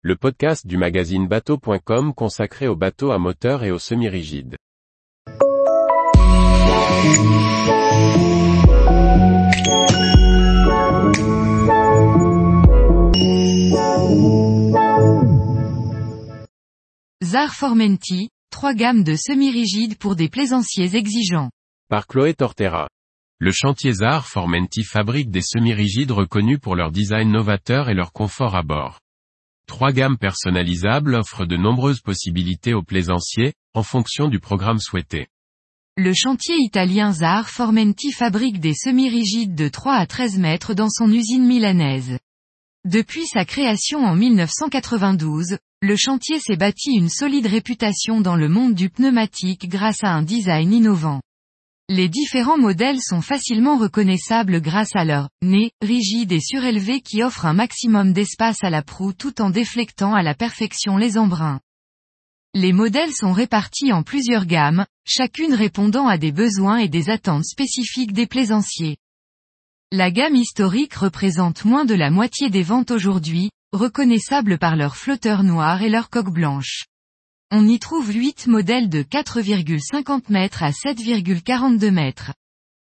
le podcast du magazine bateau.com consacré aux bateaux à moteur et aux semi-rigides. Zar Formenti, trois gammes de semi-rigides pour des plaisanciers exigeants. Par Chloé Tortera. Le chantier Zar Formenti fabrique des semi-rigides reconnus pour leur design novateur et leur confort à bord. Trois gammes personnalisables offrent de nombreuses possibilités aux plaisanciers, en fonction du programme souhaité. Le chantier italien Zar Formenti fabrique des semi-rigides de 3 à 13 mètres dans son usine milanaise. Depuis sa création en 1992, le chantier s'est bâti une solide réputation dans le monde du pneumatique grâce à un design innovant. Les différents modèles sont facilement reconnaissables grâce à leur nez rigide et surélevé qui offre un maximum d'espace à la proue tout en déflectant à la perfection les embruns. Les modèles sont répartis en plusieurs gammes, chacune répondant à des besoins et des attentes spécifiques des plaisanciers. La gamme historique représente moins de la moitié des ventes aujourd'hui, reconnaissables par leur flotteur noir et leur coque blanche. On y trouve 8 modèles de 4,50 mètres à 7,42 mètres.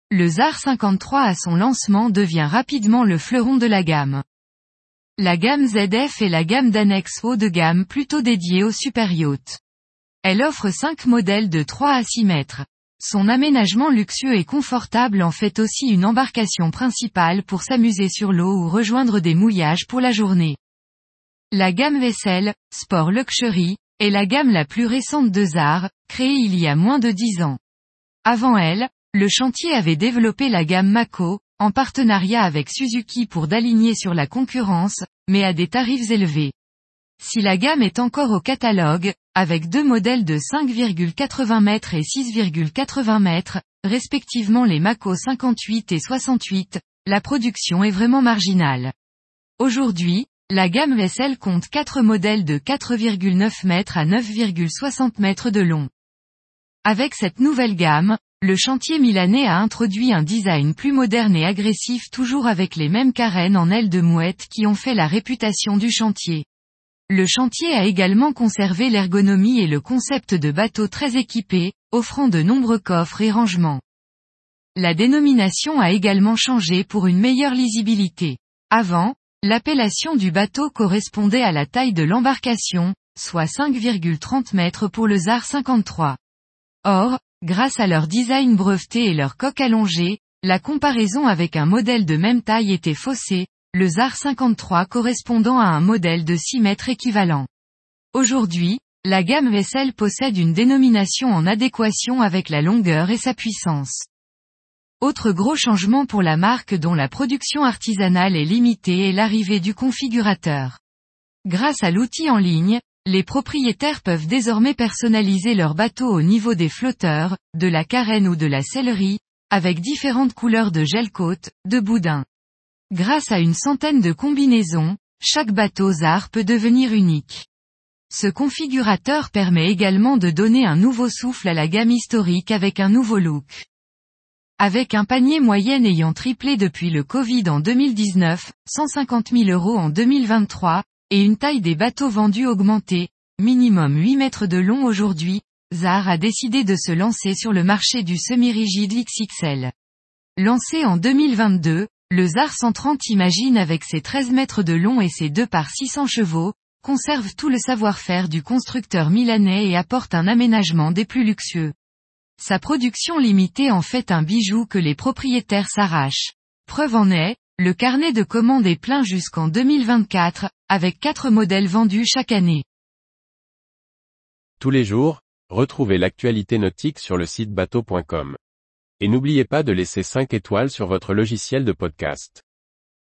Le ZAR 53 à son lancement devient rapidement le fleuron de la gamme. La gamme ZF est la gamme d'annexe haut de gamme plutôt dédiée aux super yachts. Elle offre 5 modèles de 3 à 6 mètres. Son aménagement luxueux et confortable en fait aussi une embarcation principale pour s'amuser sur l'eau ou rejoindre des mouillages pour la journée. La gamme vaisselle, Sport Luxury, est la gamme la plus récente de Zar, créée il y a moins de dix ans. Avant elle, le chantier avait développé la gamme Mako, en partenariat avec Suzuki pour d'aligner sur la concurrence, mais à des tarifs élevés. Si la gamme est encore au catalogue, avec deux modèles de 5,80 mètres et 6,80 mètres, respectivement les Mako 58 et 68, la production est vraiment marginale. Aujourd'hui, la gamme vaisselle compte 4 modèles de 4,9 mètres à 9,60 mètres de long. Avec cette nouvelle gamme, le chantier milanais a introduit un design plus moderne et agressif toujours avec les mêmes carènes en ailes de mouette qui ont fait la réputation du chantier. Le chantier a également conservé l'ergonomie et le concept de bateau très équipé, offrant de nombreux coffres et rangements. La dénomination a également changé pour une meilleure lisibilité. Avant, L'appellation du bateau correspondait à la taille de l'embarcation, soit 5,30 mètres pour le ZAR 53. Or, grâce à leur design breveté et leur coque allongée, la comparaison avec un modèle de même taille était faussée, le ZAR 53 correspondant à un modèle de 6 mètres équivalent. Aujourd'hui, la gamme vaisselle possède une dénomination en adéquation avec la longueur et sa puissance. Autre gros changement pour la marque dont la production artisanale est limitée est l'arrivée du configurateur. Grâce à l'outil en ligne, les propriétaires peuvent désormais personnaliser leur bateau au niveau des flotteurs, de la carène ou de la sellerie, avec différentes couleurs de gel côte, de boudin. Grâce à une centaine de combinaisons, chaque bateau ZAR peut devenir unique. Ce configurateur permet également de donner un nouveau souffle à la gamme historique avec un nouveau look. Avec un panier moyen ayant triplé depuis le Covid en 2019, 150 000 euros en 2023, et une taille des bateaux vendus augmentée, minimum 8 mètres de long aujourd'hui, Zar a décidé de se lancer sur le marché du semi-rigide XXL. Lancé en 2022, le Zar 130 imagine avec ses 13 mètres de long et ses 2 par 600 chevaux, conserve tout le savoir-faire du constructeur milanais et apporte un aménagement des plus luxueux. Sa production limitée en fait un bijou que les propriétaires s'arrachent. Preuve en est, le carnet de commandes est plein jusqu'en 2024, avec 4 modèles vendus chaque année. Tous les jours, retrouvez l'actualité nautique sur le site bateau.com. Et n'oubliez pas de laisser 5 étoiles sur votre logiciel de podcast.